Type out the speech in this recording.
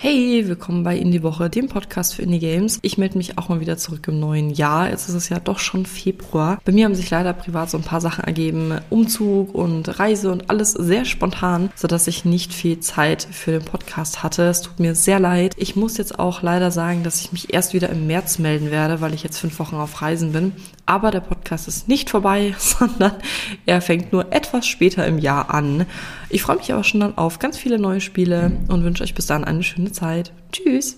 Hey, willkommen bei Indie Woche, dem Podcast für Indie Games. Ich melde mich auch mal wieder zurück im neuen Jahr. Jetzt ist es ja doch schon Februar. Bei mir haben sich leider privat so ein paar Sachen ergeben. Umzug und Reise und alles sehr spontan, sodass ich nicht viel Zeit für den Podcast hatte. Es tut mir sehr leid. Ich muss jetzt auch leider sagen, dass ich mich erst wieder im März melden werde, weil ich jetzt fünf Wochen auf Reisen bin. Aber der Podcast ist nicht vorbei, sondern er fängt nur etwas später im Jahr an. Ich freue mich aber schon dann auf ganz viele neue Spiele und wünsche euch bis dahin eine schöne Zeit. Tschüss.